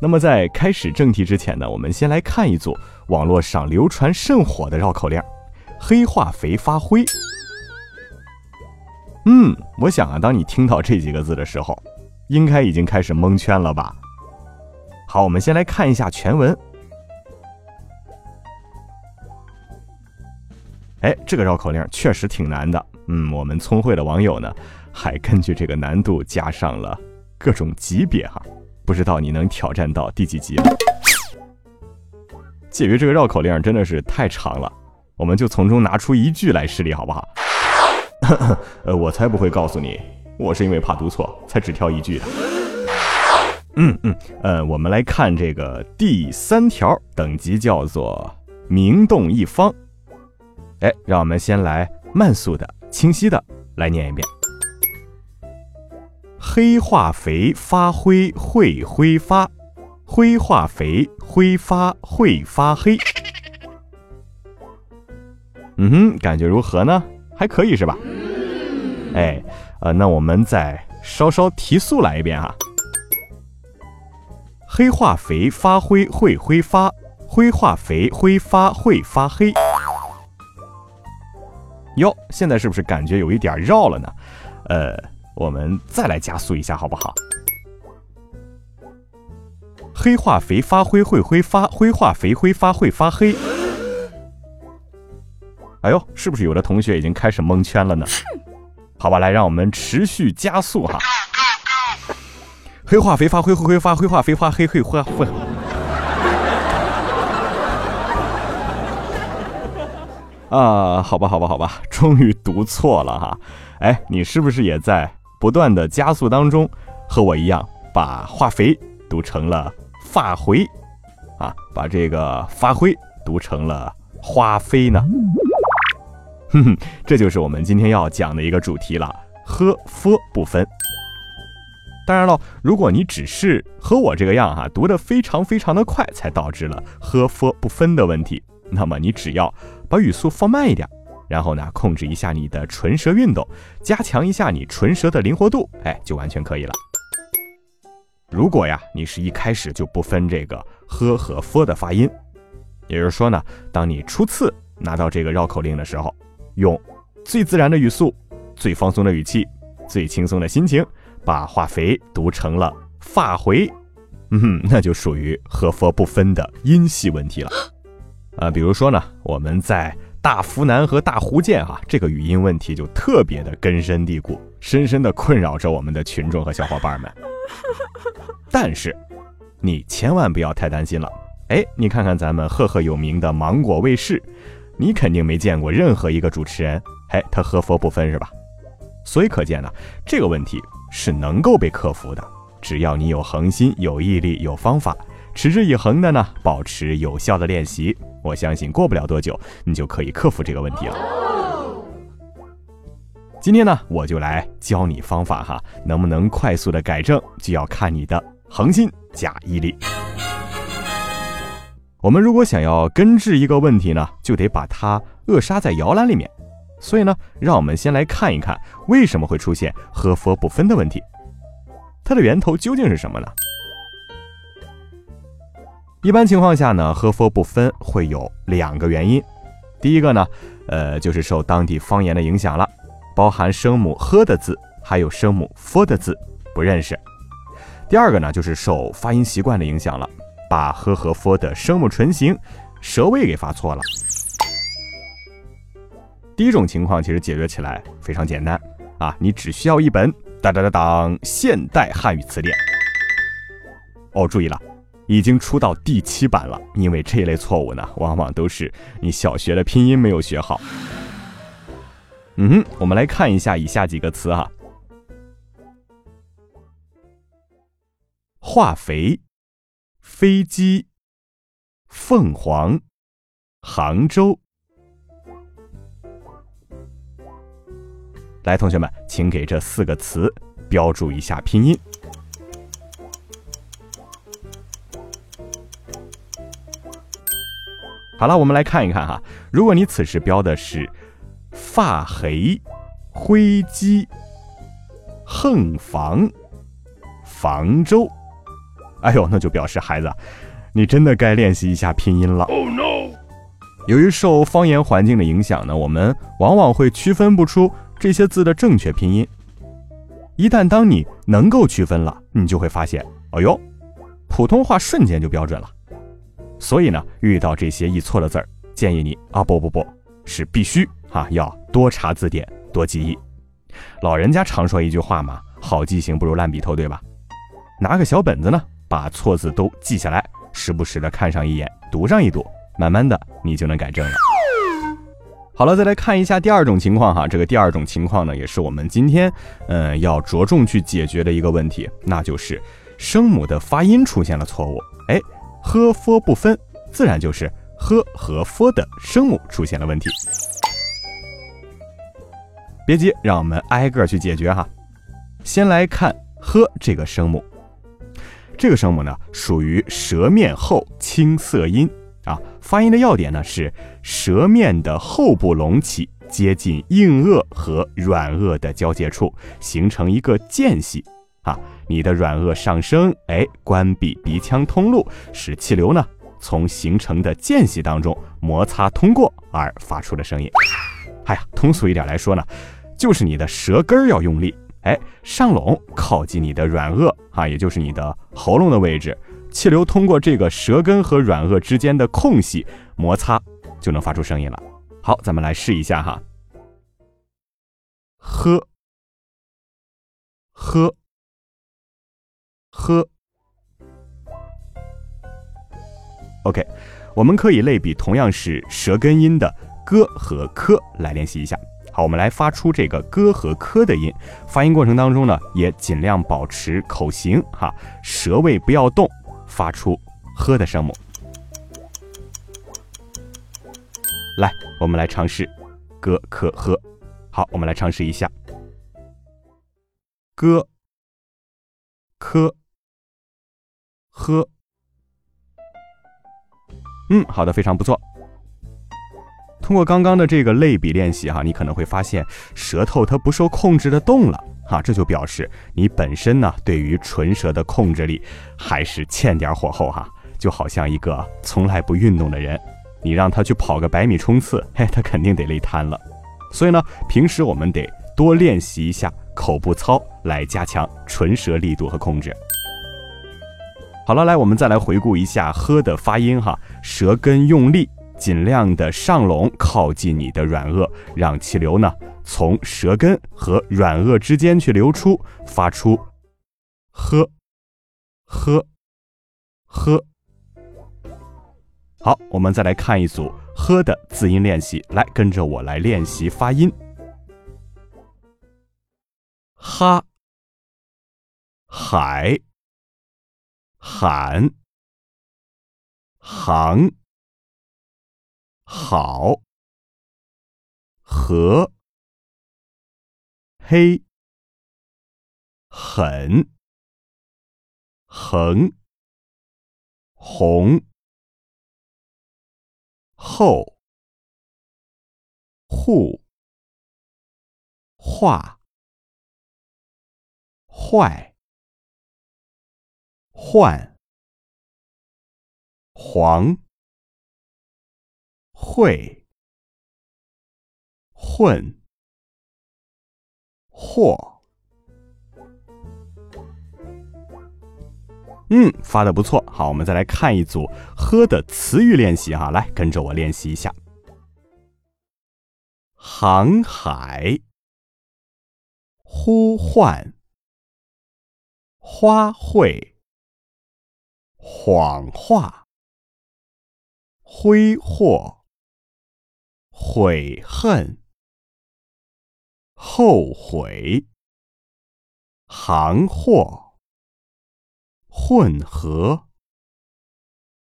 那么在开始正题之前呢，我们先来看一组网络上流传甚火的绕口令：黑化肥发灰。嗯，我想啊，当你听到这几个字的时候，应该已经开始蒙圈了吧？好，我们先来看一下全文。哎，这个绕口令确实挺难的。嗯，我们聪慧的网友呢，还根据这个难度加上了各种级别哈。不知道你能挑战到第几级了？介于这个绕口令真的是太长了，我们就从中拿出一句来示例，好不好？呃，我才不会告诉你，我是因为怕读错才只挑一句的。嗯嗯，呃，我们来看这个第三条，等级叫做名动一方。哎，让我们先来慢速的、清晰的来念一遍。黑化肥发灰会挥发，灰化肥挥发会发黑。嗯哼，感觉如何呢？还可以是吧？哎，呃，那我们再稍稍提速来一遍啊。黑化肥发灰会挥发，灰化肥挥发会发黑。哟，现在是不是感觉有一点绕了呢？呃。我们再来加速一下，好不好？黑化肥发灰会挥发，灰化肥挥发会发黑。哎呦，是不是有的同学已经开始蒙圈了呢？好吧，来，让我们持续加速哈。黑化肥发灰会挥发，灰化肥发黑会会会。啊，好吧，好吧，好吧，终于读错了哈。哎，你是不是也在？不断的加速当中，和我一样把化肥读成了发灰，啊，把这个发灰读成了花飞呢？哼哼，这就是我们今天要讲的一个主题了，呵，f 不分。当然了，如果你只是和我这个样哈，读得非常非常的快，才导致了呵，f 不分的问题，那么你只要把语速放慢一点。然后呢，控制一下你的唇舌运动，加强一下你唇舌的灵活度，哎，就完全可以了。如果呀，你是一开始就不分这个呵和 f 的发音，也就是说呢，当你初次拿到这个绕口令的时候，用最自然的语速、最放松的语气、最轻松的心情，把化肥读成了发回，嗯，那就属于和 f 不分的音系问题了。啊，比如说呢，我们在。大福南和大福建啊，这个语音问题就特别的根深蒂固，深深的困扰着我们的群众和小伙伴们。但是，你千万不要太担心了。哎，你看看咱们赫赫有名的芒果卫视，你肯定没见过任何一个主持人，哎，他和佛不分是吧？所以可见呢，这个问题是能够被克服的，只要你有恒心、有毅力、有方法。持之以恒的呢，保持有效的练习，我相信过不了多久，你就可以克服这个问题了。今天呢，我就来教你方法哈，能不能快速的改正，就要看你的恒心加毅力。我们如果想要根治一个问题呢，就得把它扼杀在摇篮里面。所以呢，让我们先来看一看为什么会出现和佛不分的问题，它的源头究竟是什么呢？一般情况下呢，和佛不分会有两个原因。第一个呢，呃，就是受当地方言的影响了，包含声母呵的字，还有声母 f 的字不认识。第二个呢，就是受发音习惯的影响了，把呵和 f 的声母唇形、舌位给发错了。第一种情况其实解决起来非常简单啊，你只需要一本当当当当现代汉语词典。哦，注意了。已经出到第七版了，因为这类错误呢，往往都是你小学的拼音没有学好。嗯，我们来看一下以下几个词哈：化肥、飞机、凤凰、杭州。来，同学们，请给这四个词标注一下拼音。好了，我们来看一看哈。如果你此时标的是发黑、灰鸡、横房、房州，哎呦，那就表示孩子，你真的该练习一下拼音了。哦，no 由于受方言环境的影响呢，我们往往会区分不出。这些字的正确拼音，一旦当你能够区分了，你就会发现，哎呦，普通话瞬间就标准了。所以呢，遇到这些易错的字儿，建议你啊，不不不，是必须啊，要多查字典，多记忆。老人家常说一句话嘛，好记性不如烂笔头，对吧？拿个小本子呢，把错字都记下来，时不时的看上一眼，读上一读，慢慢的你就能改正了。好了，再来看一下第二种情况哈。这个第二种情况呢，也是我们今天嗯要着重去解决的一个问题，那就是声母的发音出现了错误。哎，呵、f 不分，自然就是呵和 f 的声母出现了问题。别急，让我们挨个去解决哈。先来看呵这个声母，这个声母呢属于舌面后清色音。啊，发音的要点呢是舌面的后部隆起，接近硬腭和软腭的交界处，形成一个间隙。啊，你的软腭上升，哎，关闭鼻腔通路，使气流呢从形成的间隙当中摩擦通过而发出的声音。哎呀，通俗一点来说呢，就是你的舌根要用力，哎，上拢靠近你的软腭啊，也就是你的喉咙的位置。气流通过这个舌根和软腭之间的空隙摩擦，就能发出声音了。好，咱们来试一下哈。喝，喝，喝。OK，我们可以类比同样是舌根音的歌和科来练习一下。好，我们来发出这个歌和科的音，发音过程当中呢，也尽量保持口型哈，舌位不要动。发出“呵”的声母，来，我们来尝试“歌可呵”。好，我们来尝试一下“歌科呵”。嗯，好的，非常不错。通过刚刚的这个类比练习哈，你可能会发现舌头它不受控制的动了。哈，这就表示你本身呢，对于唇舌的控制力还是欠点火候哈。就好像一个从来不运动的人，你让他去跑个百米冲刺，嘿，他肯定得累瘫了。所以呢，平时我们得多练习一下口部操，来加强唇舌力度和控制。好了，来，我们再来回顾一下“喝”的发音哈，舌根用力。尽量的上拢，靠近你的软腭，让气流呢从舌根和软腭之间去流出，发出“呵，呵，呵”。好，我们再来看一组“呵”的字音练习，来跟着我来练习发音：哈、海、喊、行。好，和，黑，狠，横，红，厚，户，化，坏，换，黄。会，混，或，嗯，发的不错。好，我们再来看一组“喝”的词语练习哈，来跟着我练习一下：航海、呼唤、花卉、谎话、挥霍。悔恨、后悔、行货、混合、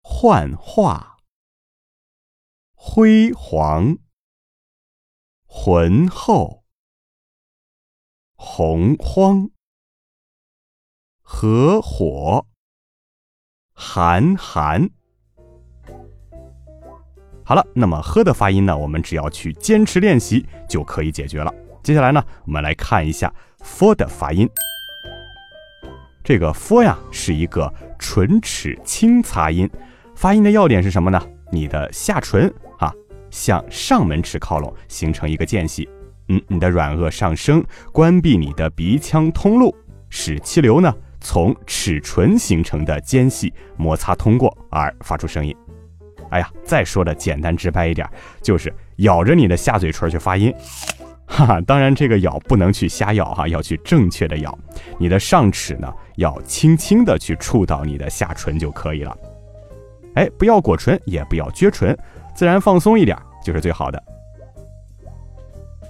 幻化、辉煌、浑厚、洪荒、合伙、韩寒。好了，那么“呵”的发音呢，我们只要去坚持练习就可以解决了。接下来呢，我们来看一下 “f” 的发音。这个 “f” 呀，是一个唇齿轻擦音，发音的要点是什么呢？你的下唇啊，向上门齿靠拢，形成一个间隙。嗯，你的软腭上升，关闭你的鼻腔通路，使气流呢从齿唇形成的间隙摩擦通过，而发出声音。哎呀，再说的简单直白一点，就是咬着你的下嘴唇去发音，哈哈。当然，这个咬不能去瞎咬哈，要去正确的咬。你的上齿呢，要轻轻的去触到你的下唇就可以了。哎，不要裹唇，也不要撅唇，自然放松一点就是最好的。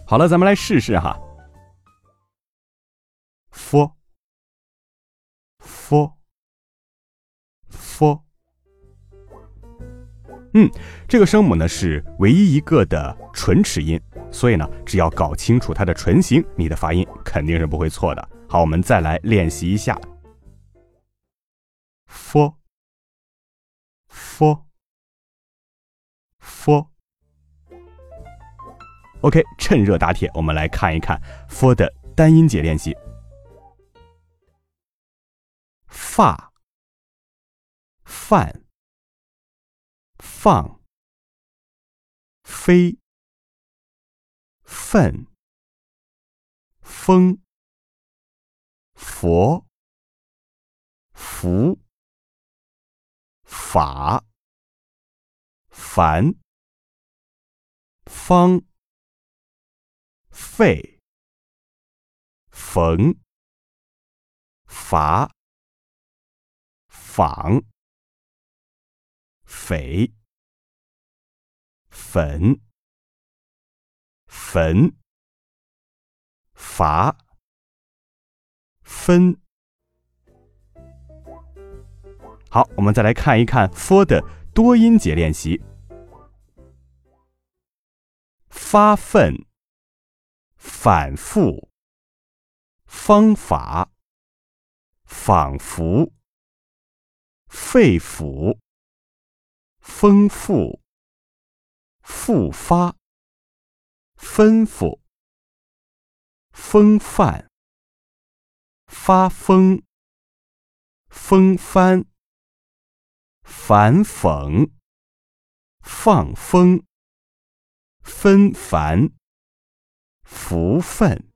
好了，咱们来试试哈。f，f，。嗯，这个声母呢是唯一一个的唇齿音，所以呢，只要搞清楚它的唇形，你的发音肯定是不会错的。好，我们再来练习一下。f，f，f，OK，趁热打铁，我们来看一看 f 的单音节练习。发，饭。放，飞，奋，风，佛，福，法，凡，方，费，缝，伐，仿。匪，粉，粉，罚，分。好，我们再来看一看 for 的多音节练习：发奋、反复、方法、仿佛、肺腑。丰富、复发、吩咐、风范、发疯、风帆、反讽、放风、纷繁、福分。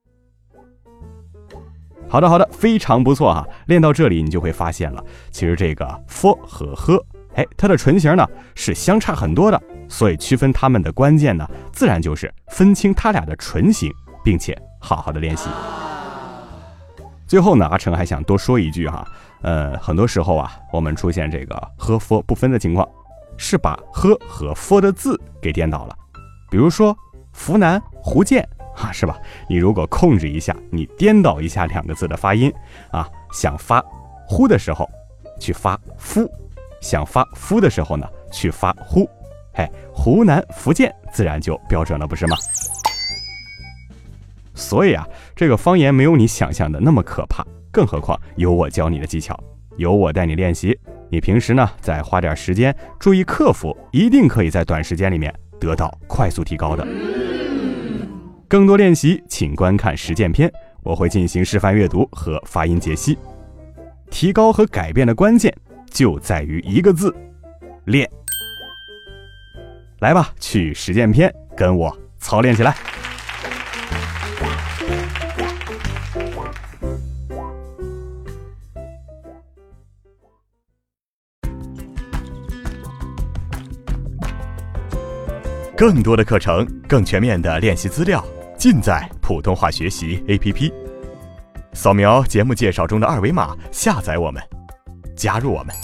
好的，好的，非常不错哈！练到这里，你就会发现了，其实这个 “f” 和 “h”。哎，它的唇形呢是相差很多的，所以区分它们的关键呢，自然就是分清它俩的唇形，并且好好的练习。最后呢，阿成还想多说一句哈，呃，很多时候啊，我们出现这个和 f 不分的情况，是把 “h” 和 f 的字给颠倒了。比如说湖南福建啊，是吧？你如果控制一下，你颠倒一下两个字的发音啊，想发呼的时候去发夫。想发夫的时候呢，去发呼，哎，湖南、福建自然就标准了，不是吗？所以啊，这个方言没有你想象的那么可怕，更何况有我教你的技巧，有我带你练习，你平时呢再花点时间注意克服，一定可以在短时间里面得到快速提高的。更多练习，请观看实践篇，我会进行示范阅读和发音解析。提高和改变的关键。就在于一个字，练。来吧，去实践篇，跟我操练起来。更多的课程，更全面的练习资料，尽在普通话学习 APP。扫描节目介绍中的二维码，下载我们。加入我们。